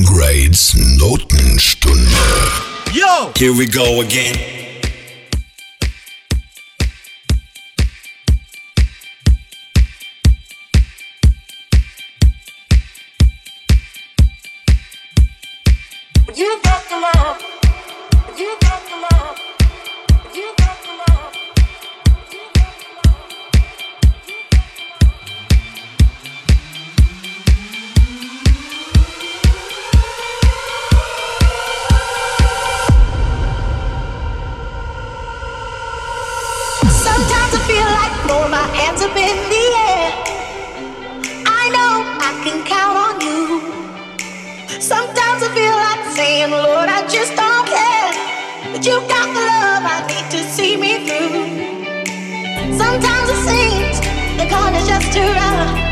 Grade's Notenstunde. Yo! Here we go again. You got the love. You got the love. You got the love. hands up in the air. I know I can count on you. Sometimes I feel like saying, Lord, I just don't care. But you've got the love I need to see me through. Sometimes it seems the corner's just too rough.